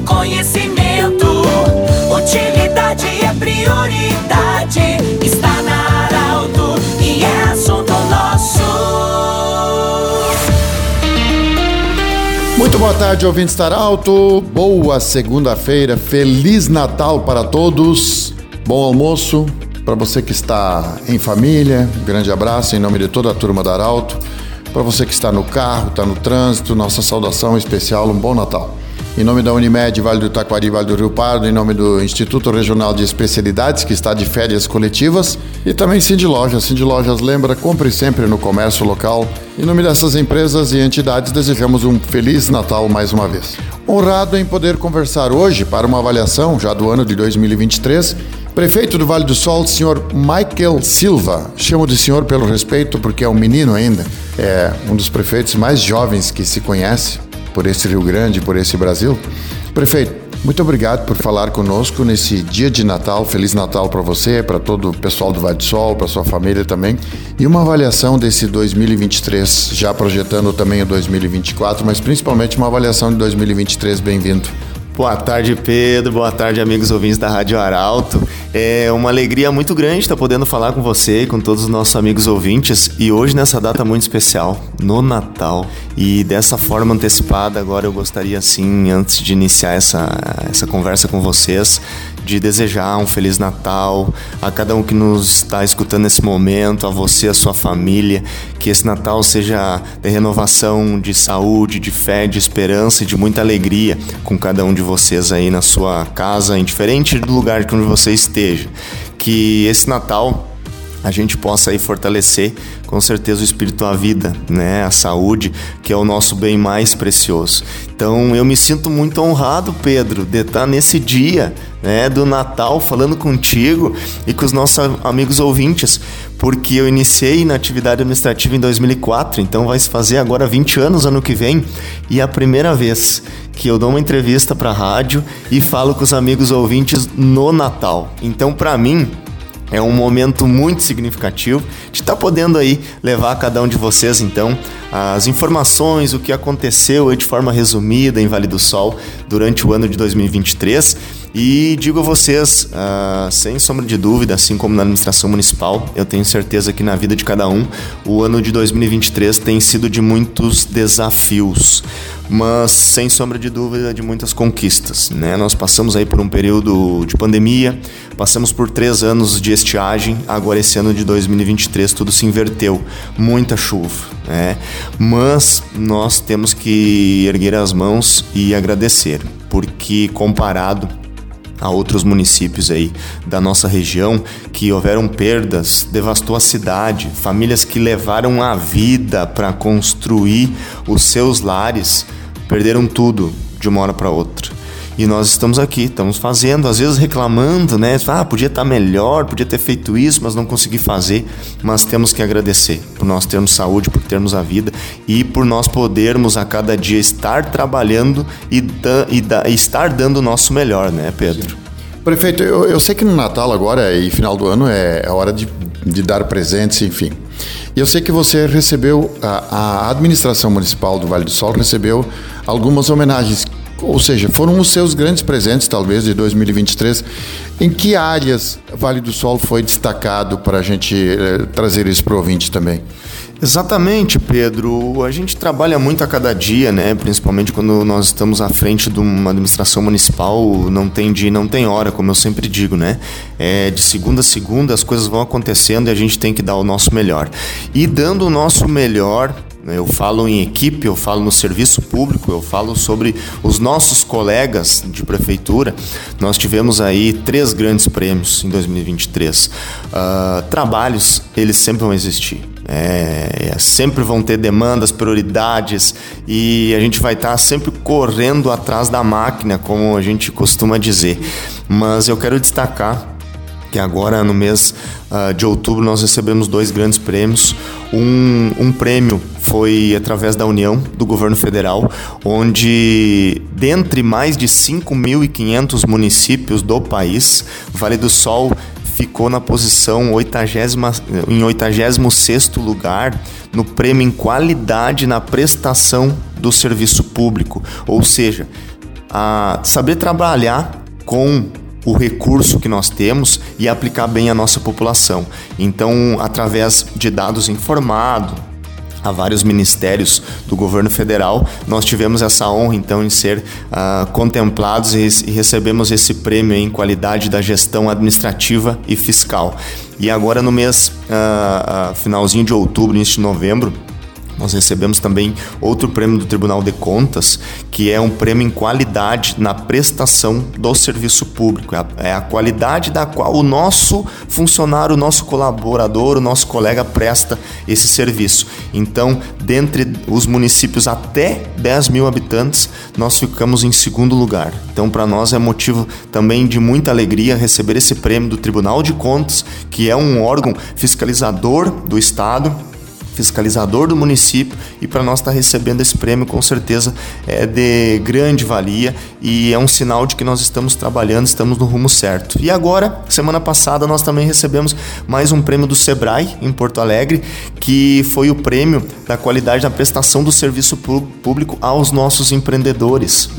conhecimento. Utilidade é prioridade. Está na Arauto e é assunto nosso. Muito boa tarde, ouvintes da Arauto. Boa segunda-feira. Feliz Natal para todos. Bom almoço para você que está em família. Grande abraço em nome de toda a turma da Arauto. Para você que está no carro, está no trânsito, nossa saudação especial, um bom Natal. Em nome da Unimed, Vale do Taquari, Vale do Rio Pardo, em nome do Instituto Regional de Especialidades, que está de férias coletivas, e também Cindy Lojas. Cindy Lojas lembra, compre sempre no comércio local. Em nome dessas empresas e entidades, desejamos um Feliz Natal mais uma vez. Honrado em poder conversar hoje para uma avaliação já do ano de 2023 Prefeito do Vale do Sol, senhor Michael Silva. Chamo de senhor pelo respeito porque é um menino ainda. É um dos prefeitos mais jovens que se conhece por esse Rio Grande, por esse Brasil. Prefeito, muito obrigado por falar conosco nesse dia de Natal. Feliz Natal para você, para todo o pessoal do Vale do Sol, para sua família também. E uma avaliação desse 2023, já projetando também o 2024, mas principalmente uma avaliação de 2023. Bem-vindo. Boa tarde, Pedro. Boa tarde, amigos ouvintes da Rádio Arauto. É uma alegria muito grande estar podendo falar com você com todos os nossos amigos ouvintes. E hoje, nessa data muito especial, no Natal. E dessa forma antecipada, agora eu gostaria, assim, antes de iniciar essa, essa conversa com vocês, de desejar um Feliz Natal a cada um que nos está escutando nesse momento, a você, a sua família. Que esse Natal seja de renovação, de saúde, de fé, de esperança e de muita alegria com cada um de vocês aí na sua casa, indiferente do lugar onde você esteja. Que esse Natal a gente possa aí fortalecer com certeza o espírito a vida, né, a saúde, que é o nosso bem mais precioso. Então eu me sinto muito honrado, Pedro, de estar nesse dia, né, do Natal falando contigo e com os nossos amigos ouvintes, porque eu iniciei na atividade administrativa em 2004, então vai se fazer agora 20 anos ano que vem, e é a primeira vez que eu dou uma entrevista para rádio e falo com os amigos ouvintes no Natal. Então para mim é um momento muito significativo de estar tá podendo aí levar a cada um de vocês então as informações, o que aconteceu de forma resumida em Vale do Sol durante o ano de 2023 e digo a vocês, uh, sem sombra de dúvida, assim como na administração municipal, eu tenho certeza que na vida de cada um, o ano de 2023 tem sido de muitos desafios, mas sem sombra de dúvida de muitas conquistas. Né? Nós passamos aí por um período de pandemia, passamos por três anos de estiagem, agora esse ano de 2023 tudo se inverteu, muita chuva. Né? Mas nós temos que erguer as mãos e agradecer, porque comparado a outros municípios aí da nossa região que houveram perdas, devastou a cidade, famílias que levaram a vida para construir os seus lares, perderam tudo de uma hora para outra. E nós estamos aqui, estamos fazendo, às vezes reclamando, né? Ah, podia estar tá melhor, podia ter feito isso, mas não consegui fazer. Mas temos que agradecer por nós termos saúde, por termos a vida e por nós podermos a cada dia estar trabalhando e, da, e, da, estar dando o nosso melhor, né, Pedro? Prefeito, eu, eu, sei que no Natal agora e final do ano é, é hora de, de dar presentes, enfim. E eu sei que você recebeu, a, a administração municipal do Vale do Sol recebeu algumas homenagens ou seja, foram os seus grandes presentes, talvez, de 2023. Em que áreas Vale do Sol foi destacado para a gente eh, trazer isso para o ouvinte também? Exatamente, Pedro. A gente trabalha muito a cada dia, né? Principalmente quando nós estamos à frente de uma administração municipal, não tem dia, não tem hora, como eu sempre digo, né? É, de segunda a segunda as coisas vão acontecendo e a gente tem que dar o nosso melhor. E dando o nosso melhor, eu falo em equipe, eu falo no serviço público, eu falo sobre os nossos colegas de prefeitura. Nós tivemos aí três grandes prêmios em 2023. Uh, ah, trabalhos, eles sempre vão existir. É, sempre vão ter demandas, prioridades e a gente vai estar tá sempre correndo atrás da máquina, como a gente costuma dizer. Mas eu quero destacar agora no mês uh, de outubro nós recebemos dois grandes prêmios. Um, um prêmio foi através da União do governo federal, onde dentre mais de 5.500 municípios do país, Vale do Sol ficou na posição 80, em 86 lugar no prêmio em qualidade na prestação do serviço público, ou seja, a saber trabalhar com o recurso que nós temos e aplicar bem a nossa população. Então, através de dados informados, a vários ministérios do governo federal, nós tivemos essa honra então em ser uh, contemplados e, e, recebemos esse prêmio em qualidade da gestão administrativa e fiscal. E agora no mês uh, uh, finalzinho de outubro, início de novembro, nós recebemos também outro prêmio do Tribunal de Contas, que é um prêmio em qualidade na prestação do serviço público. É a, é a qualidade da qual o nosso funcionário, o nosso colaborador, o nosso colega presta esse serviço. Então, dentre os municípios até 10 mil habitantes, nós ficamos em segundo lugar. Então, para nós é motivo também de muita alegria receber esse prêmio do Tribunal de Contas, que é um órgão fiscalizador do Estado fiscalizador do município e para nós estar tá recebendo esse prêmio com certeza é de grande valia e é um sinal de que nós estamos trabalhando, estamos no rumo certo. E agora, semana passada, nós também recebemos mais um prêmio do Sebrae em Porto Alegre, que foi o prêmio da qualidade da prestação do serviço público aos nossos empreendedores.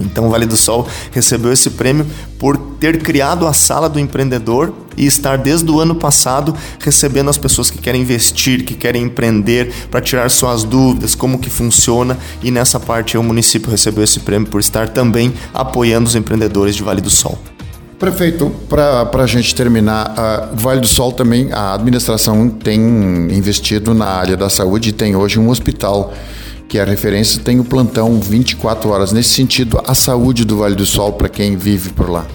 Então, o Vale do Sol recebeu esse prêmio por ter criado a sala do empreendedor e estar desde o ano passado recebendo as pessoas que querem investir, que querem empreender, para tirar suas dúvidas, como que funciona. E nessa parte o município recebeu esse prêmio por estar também apoiando os empreendedores de Vale do Sol. Prefeito, para a gente terminar, o Vale do Sol também, a administração tem investido na área da saúde e tem hoje um hospital que é a referência, tem o plantão 24 horas. Nesse sentido, a saúde do Vale do Sol para quem vive por lá.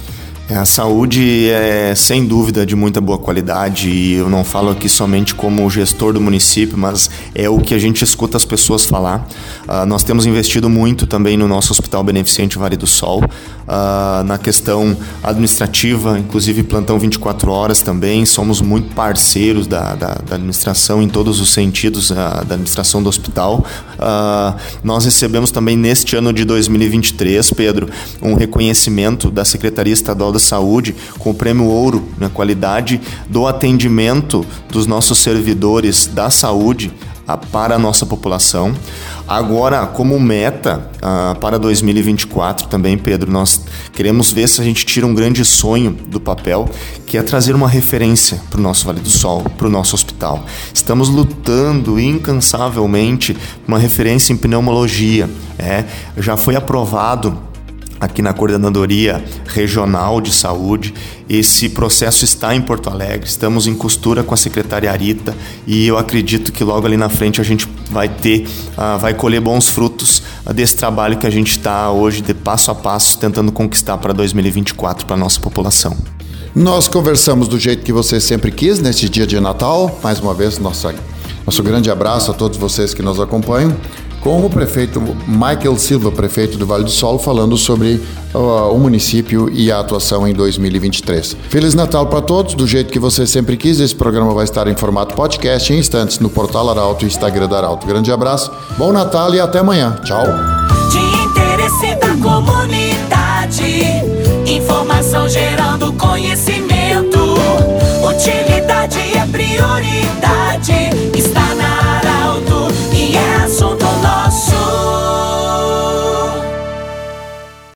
É, a saúde é sem dúvida de muita boa qualidade e eu não falo aqui somente como gestor do município, mas é o que a gente escuta as pessoas falar. Uh, nós temos investido muito também no nosso Hospital Beneficente Vale do Sol, uh, na questão administrativa, inclusive plantão 24 horas também. Somos muito parceiros da, da, da administração em todos os sentidos uh, da administração do hospital. nós recebemos também neste ano de 2023, Pedro, um reconhecimento da Secretaria Estadual da Saúde com o prêmio Ouro na qualidade do atendimento dos nossos servidores da saúde para a nossa população. Agora, como meta para 2024 também, Pedro, nós queremos ver se a gente tira um grande sonho do papel, que é trazer uma referência para o nosso Vale do Sol, para o nosso hospital. Estamos lutando incansavelmente uma referência em pneumologia. É, já foi aprovado aqui na Coordenadoria Regional de Saúde. Esse processo está em Porto Alegre, estamos em costura com a secretária Arita e eu acredito que logo ali na frente a gente vai ter, uh, vai colher bons frutos uh, desse trabalho que a gente está hoje de passo a passo tentando conquistar para 2024 para a nossa população. Nós conversamos do jeito que você sempre quis neste dia de Natal. Mais uma vez, nossa, nosso grande abraço a todos vocês que nos acompanham com o prefeito Michael Silva, prefeito do Vale do Sol, falando sobre uh, o município e a atuação em 2023. Feliz Natal para todos, do jeito que você sempre quis. Esse programa vai estar em formato podcast em instantes no portal Arauto e Instagram da Arauto. Grande abraço, bom Natal e até amanhã. Tchau. De interesse da comunidade, informação gerando conhecimento, utilidade é prioridade.